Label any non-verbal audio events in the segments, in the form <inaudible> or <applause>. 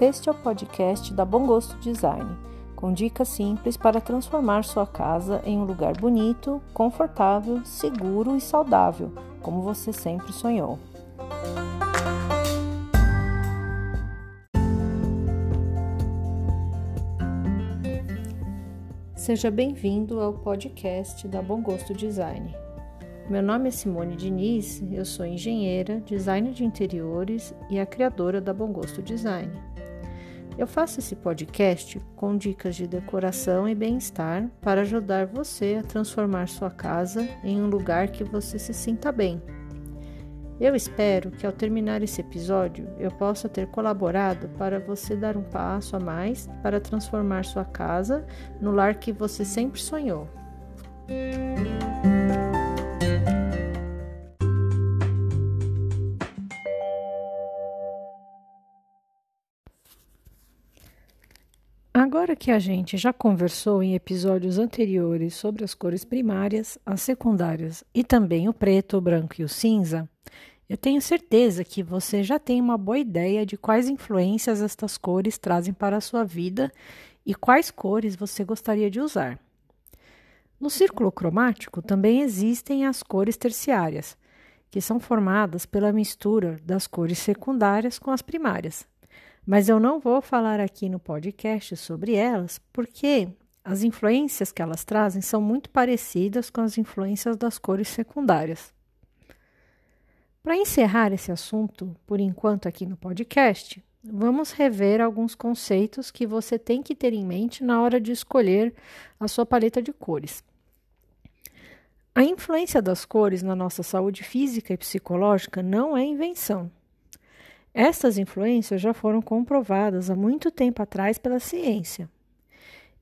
Este é o podcast da Bom Gosto Design, com dicas simples para transformar sua casa em um lugar bonito, confortável, seguro e saudável, como você sempre sonhou. Seja bem-vindo ao podcast da Bom Gosto Design. Meu nome é Simone Diniz, eu sou engenheira, designer de interiores e a criadora da Bom Gosto Design. Eu faço esse podcast com dicas de decoração e bem-estar para ajudar você a transformar sua casa em um lugar que você se sinta bem. Eu espero que ao terminar esse episódio eu possa ter colaborado para você dar um passo a mais para transformar sua casa no lar que você sempre sonhou. Agora que a gente já conversou em episódios anteriores sobre as cores primárias, as secundárias e também o preto, o branco e o cinza, eu tenho certeza que você já tem uma boa ideia de quais influências estas cores trazem para a sua vida e quais cores você gostaria de usar. No círculo cromático também existem as cores terciárias, que são formadas pela mistura das cores secundárias com as primárias mas eu não vou falar aqui no podcast sobre elas, porque as influências que elas trazem são muito parecidas com as influências das cores secundárias. Para encerrar esse assunto, por enquanto aqui no podcast, vamos rever alguns conceitos que você tem que ter em mente na hora de escolher a sua paleta de cores. A influência das cores na nossa saúde física e psicológica não é invenção. Estas influências já foram comprovadas há muito tempo atrás pela ciência.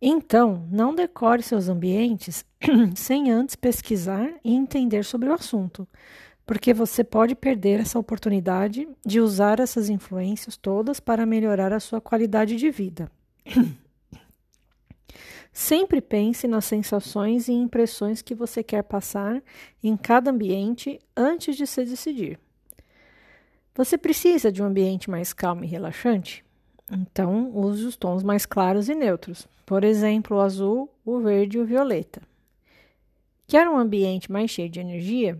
Então, não decore seus ambientes <clears throat> sem antes pesquisar e entender sobre o assunto, porque você pode perder essa oportunidade de usar essas influências todas para melhorar a sua qualidade de vida. <clears throat> Sempre pense nas sensações e impressões que você quer passar em cada ambiente antes de se decidir. Você precisa de um ambiente mais calmo e relaxante? Então, use os tons mais claros e neutros, por exemplo, o azul, o verde e o violeta. Quer um ambiente mais cheio de energia?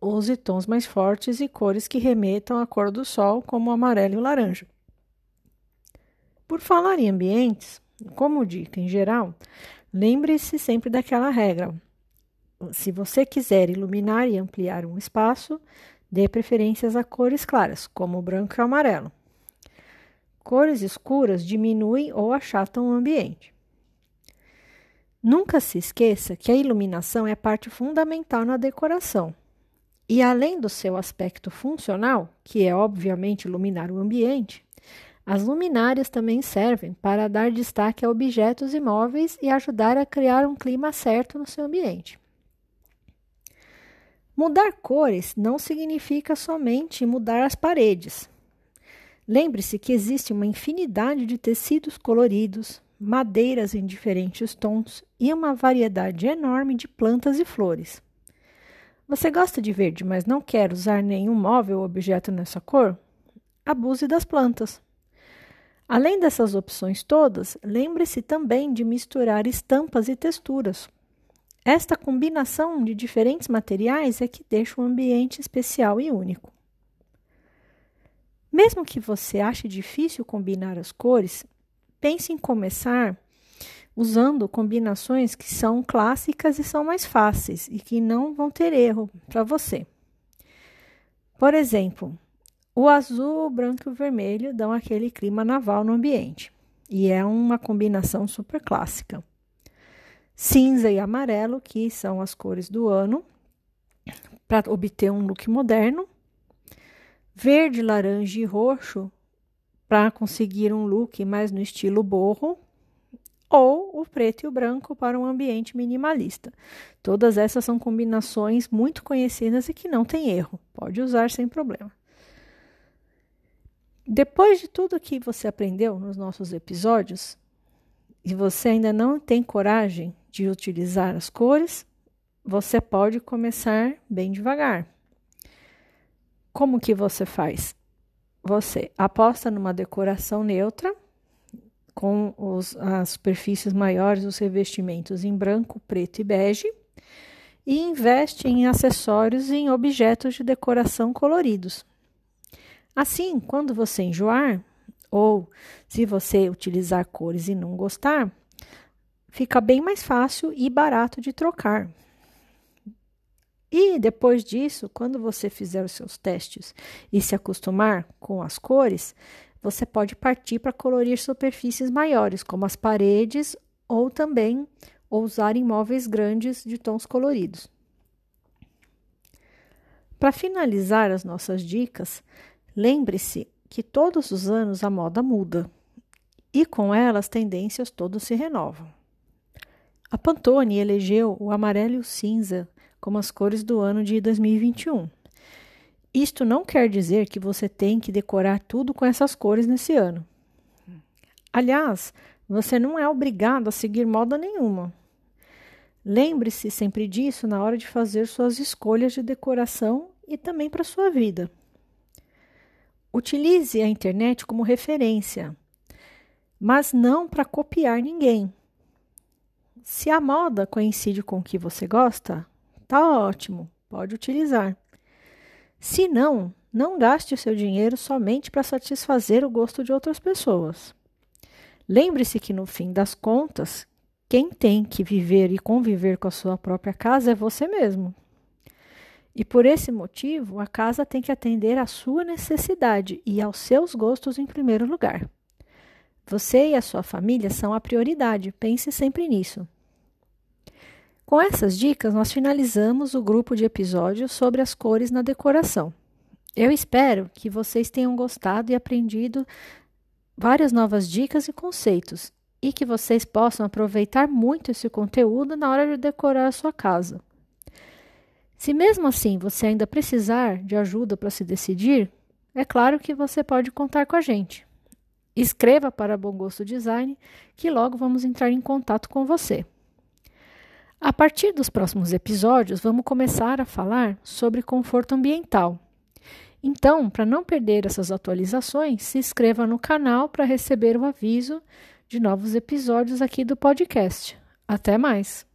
Use tons mais fortes e cores que remetam à cor do sol, como o amarelo e o laranja. Por falar em ambientes, como dica em geral, lembre-se sempre daquela regra. Se você quiser iluminar e ampliar um espaço, Dê preferências a cores claras, como o branco e o amarelo. Cores escuras diminuem ou achatam o ambiente. Nunca se esqueça que a iluminação é parte fundamental na decoração. E além do seu aspecto funcional, que é obviamente iluminar o ambiente, as luminárias também servem para dar destaque a objetos imóveis e ajudar a criar um clima certo no seu ambiente. Mudar cores não significa somente mudar as paredes. Lembre-se que existe uma infinidade de tecidos coloridos, madeiras em diferentes tons e uma variedade enorme de plantas e flores. Você gosta de verde, mas não quer usar nenhum móvel ou objeto nessa cor? Abuse das plantas. Além dessas opções todas, lembre-se também de misturar estampas e texturas, esta combinação de diferentes materiais é que deixa o ambiente especial e único. Mesmo que você ache difícil combinar as cores, pense em começar usando combinações que são clássicas e são mais fáceis e que não vão ter erro para você. Por exemplo, o azul, o branco e o vermelho dão aquele clima naval no ambiente e é uma combinação super clássica cinza e amarelo, que são as cores do ano, para obter um look moderno, verde, laranja e roxo, para conseguir um look mais no estilo borro, ou o preto e o branco para um ambiente minimalista. Todas essas são combinações muito conhecidas e que não tem erro, pode usar sem problema. Depois de tudo que você aprendeu nos nossos episódios, e você ainda não tem coragem de utilizar as cores, você pode começar bem devagar. Como que você faz? você aposta numa decoração neutra, com os, as superfícies maiores, os revestimentos em branco, preto e bege, e investe em acessórios e em objetos de decoração coloridos. Assim, quando você enjoar, ou se você utilizar cores e não gostar, fica bem mais fácil e barato de trocar. E depois disso, quando você fizer os seus testes e se acostumar com as cores, você pode partir para colorir superfícies maiores, como as paredes, ou também usar imóveis grandes de tons coloridos. Para finalizar as nossas dicas, lembre-se que todos os anos a moda muda e com ela as tendências todas se renovam. A Pantone elegeu o amarelo e o cinza como as cores do ano de 2021. Isto não quer dizer que você tem que decorar tudo com essas cores nesse ano. Aliás, você não é obrigado a seguir moda nenhuma. Lembre-se sempre disso na hora de fazer suas escolhas de decoração e também para sua vida. Utilize a internet como referência, mas não para copiar ninguém. Se a moda coincide com o que você gosta, tá ótimo, pode utilizar. Se não, não gaste o seu dinheiro somente para satisfazer o gosto de outras pessoas. Lembre-se que no fim das contas, quem tem que viver e conviver com a sua própria casa é você mesmo. E por esse motivo, a casa tem que atender à sua necessidade e aos seus gostos em primeiro lugar. Você e a sua família são a prioridade, pense sempre nisso. Com essas dicas, nós finalizamos o grupo de episódios sobre as cores na decoração. Eu espero que vocês tenham gostado e aprendido várias novas dicas e conceitos e que vocês possam aproveitar muito esse conteúdo na hora de decorar a sua casa. Se mesmo assim você ainda precisar de ajuda para se decidir, é claro que você pode contar com a gente. Escreva para Bom Gosto Design que logo vamos entrar em contato com você. A partir dos próximos episódios, vamos começar a falar sobre conforto ambiental. Então, para não perder essas atualizações, se inscreva no canal para receber o aviso de novos episódios aqui do podcast. Até mais!